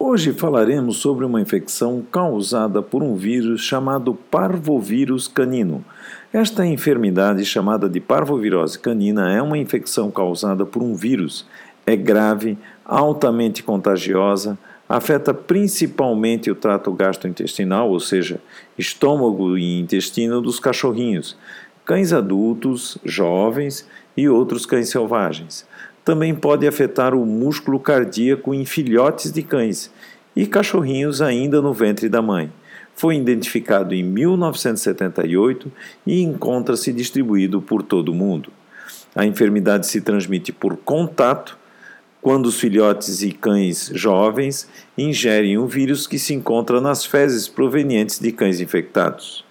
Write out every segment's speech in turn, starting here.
Hoje falaremos sobre uma infecção causada por um vírus chamado parvovírus canino. Esta enfermidade, chamada de parvovirose canina, é uma infecção causada por um vírus. É grave, altamente contagiosa, afeta principalmente o trato gastrointestinal, ou seja, estômago e intestino dos cachorrinhos, cães adultos, jovens e outros cães selvagens também pode afetar o músculo cardíaco em filhotes de cães e cachorrinhos ainda no ventre da mãe. Foi identificado em 1978 e encontra-se distribuído por todo o mundo. A enfermidade se transmite por contato quando os filhotes e cães jovens ingerem o vírus que se encontra nas fezes provenientes de cães infectados.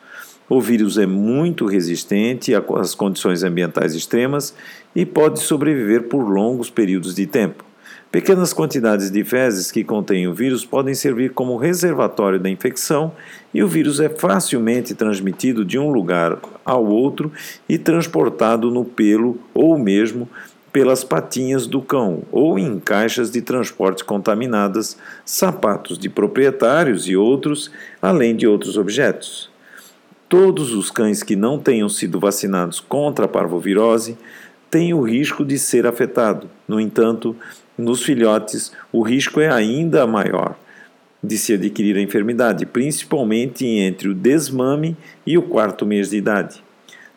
O vírus é muito resistente às condições ambientais extremas e pode sobreviver por longos períodos de tempo. Pequenas quantidades de fezes que contêm o vírus podem servir como reservatório da infecção e o vírus é facilmente transmitido de um lugar ao outro e transportado no pelo ou mesmo pelas patinhas do cão ou em caixas de transporte contaminadas, sapatos de proprietários e outros, além de outros objetos. Todos os cães que não tenham sido vacinados contra a parvovirose têm o risco de ser afetado. No entanto, nos filhotes, o risco é ainda maior de se adquirir a enfermidade, principalmente entre o desmame e o quarto mês de idade.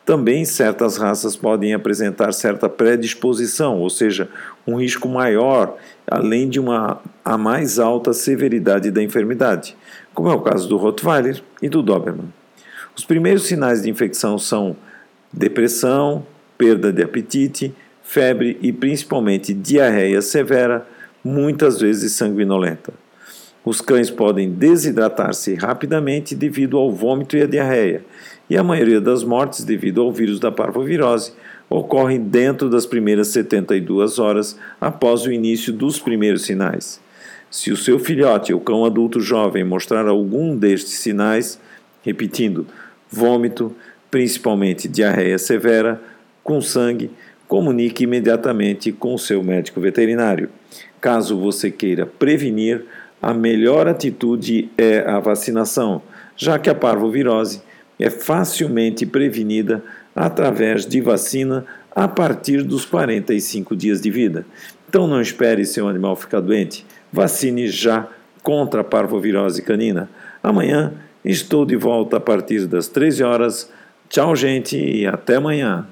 Também certas raças podem apresentar certa predisposição, ou seja, um risco maior, além de uma a mais alta severidade da enfermidade, como é o caso do Rottweiler e do Doberman. Os primeiros sinais de infecção são depressão, perda de apetite, febre e principalmente diarreia severa, muitas vezes sanguinolenta. Os cães podem desidratar-se rapidamente devido ao vômito e à diarreia, e a maioria das mortes devido ao vírus da parvovirose ocorre dentro das primeiras 72 horas após o início dos primeiros sinais. Se o seu filhote ou cão adulto jovem mostrar algum destes sinais, repetindo, vômito, principalmente diarreia severa, com sangue, comunique imediatamente com o seu médico veterinário. Caso você queira prevenir, a melhor atitude é a vacinação, já que a parvovirose é facilmente prevenida através de vacina a partir dos 45 dias de vida. Então não espere seu animal ficar doente, vacine já contra a parvovirose canina. Amanhã Estou de volta a partir das 13 horas. Tchau, gente, e até amanhã.